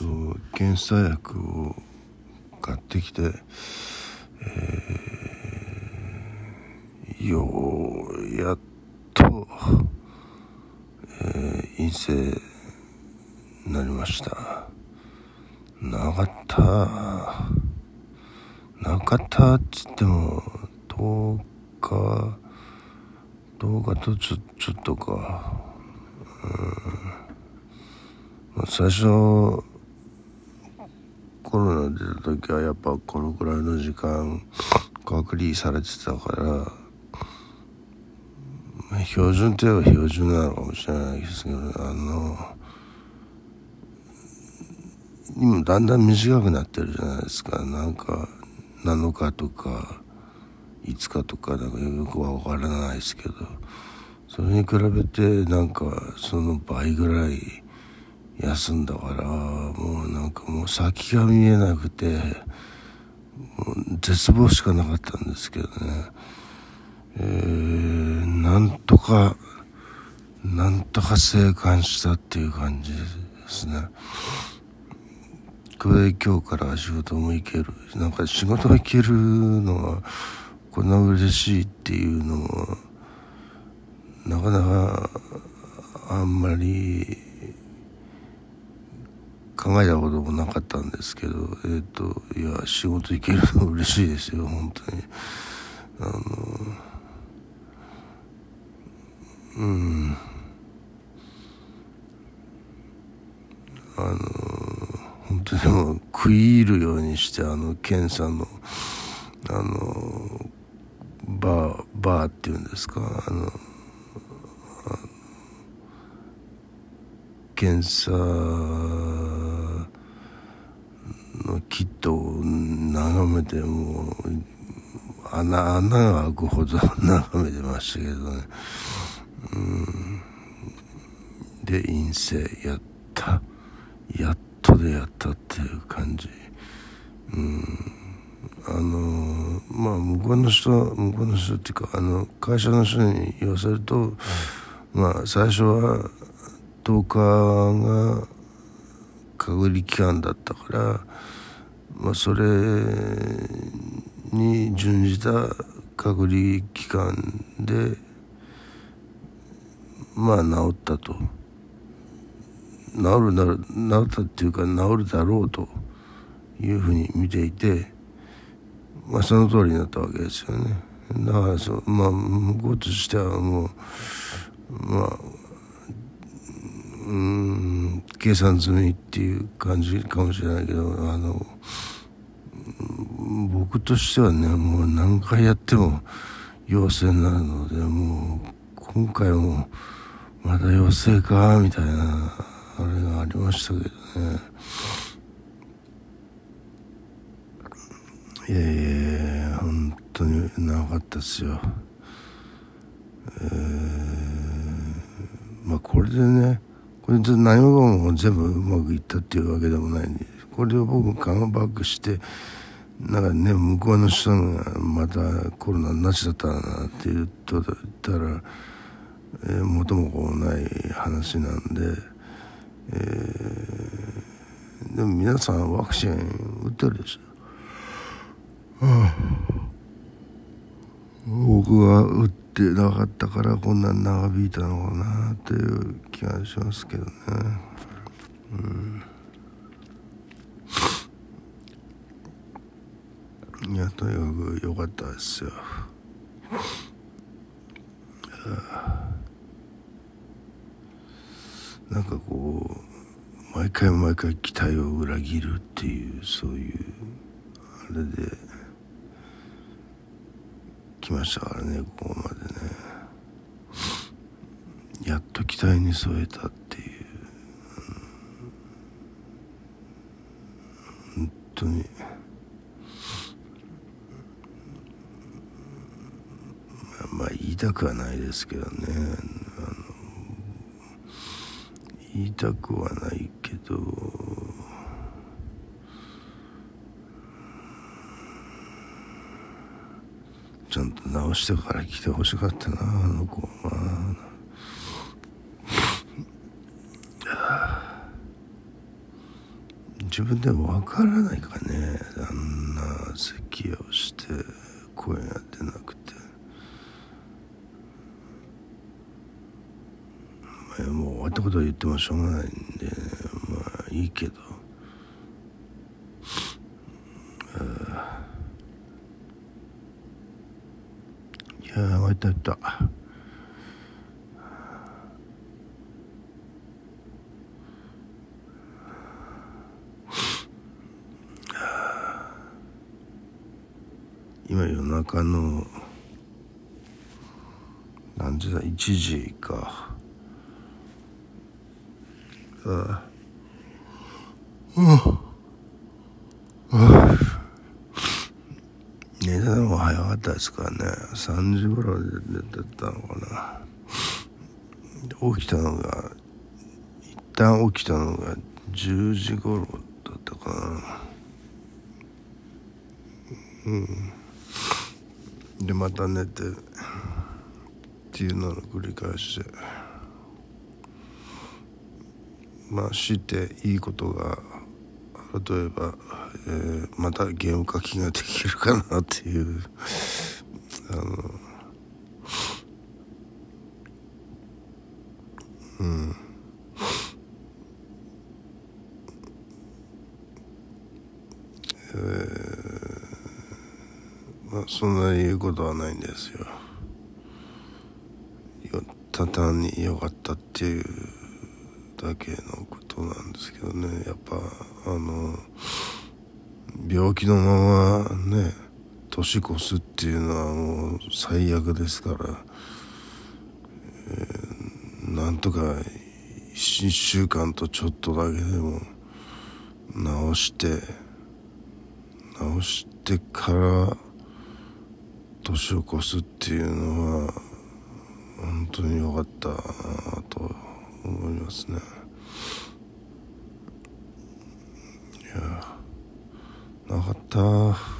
と検査薬を買ってきて、えー、ようやっと、えー、陰性になりました。なかった。なかったっつっても10日10日とちょちょっとか。うん。最初コロナ出た時はやっぱこのくらいの時間隔離されてたから標準といえば標準なのかもしれないですけどあの今だんだん短くなってるじゃないですか。なんか7日とか5日とかなんかよくは分からないですけど。それに比べてなんかその倍ぐらい休んだからもうなんかもう先が見えなくて絶望しかなかったんですけどね。えー、なんとかなんとか生還したっていう感じですね。これ今日から仕事も行ける。なんか仕事行けるのがこんな嬉しいっていうのもなかなかあんまり考えたこともなかったんですけど、えっ、ー、と、いや、仕事行けるの嬉しいですよ、本当に。あの、うん。あの、本当にもう食い入るようにして、あの、検査の、あの、バー、バーっていうんですか、あの、検査キットを眺めてもう穴穴が開くほど眺めてましたけどね。うん。で陰性やった。やっとでやったっていう感じ。うん。あのまあ向こうの人向こうの人っていうかあの会社の人に言わせると、まあ最初は10日が隔離期間だったから、まあ、それに準じた隔離期間でまあ治ったと。治るなる治ったっていうか治るだろうというふうに見ていてまあその通りになったわけですよね。だからそまあ向こうとしてはもうまあうん計算済みっていう感じかもしれないけどあの僕としてはねもう何回やっても陽性になるのでもう今回もまだ陽性かみたいなあれがありましたけどね。いやいや本当に長かったですよ。えー、まあこれでねこれで何も全部うまくいったっていうわけでもないんでこれを僕カムバックしてなんかね向こうの人がまたコロナなしだったなって言ったら、えー、元も子もない話なんで、えー、でも皆さんワクチン打ってるでしょ、はあ、僕は打ってってなかったからこんなに長引いたのかなっていう気がしますけどね。うん。いやとにかく良かったですよ。なんかこう毎回毎回期待を裏切るっていうそういうあれで。きましたからねここまでね。やっと期待に添えたっていう、うん、本当に。まあ言いたくはないですけどね。言いたくはないけど。ちゃんと直してから来てほしかったなあの子は。自分でも分からないかねあんな咳をして声が出なくて。もう終わったことは言ってもしょうがないんでまあいいけど。やー終った終った。今夜中の何時だ？1時か。ああ。うん寝たのが早かったですからね3時頃で寝てたのかな。起きたのが一旦起きたのが10時頃だったかな。うん。でまた寝てっていうのの繰り返しでまあしていいことが例えば、えー、またゲーム書きができるかなっていう。あのうんえー、まあそんなに言うことはないんですよ。ただに良かったっていうだけのことなんですけどねやっぱあの病気のままね年越すっていうのはもう最悪ですから、えー、なんとか1週間とちょっとだけでも治して治してから年を越すっていうのは本当に良かったなと思いますね。いやなかった。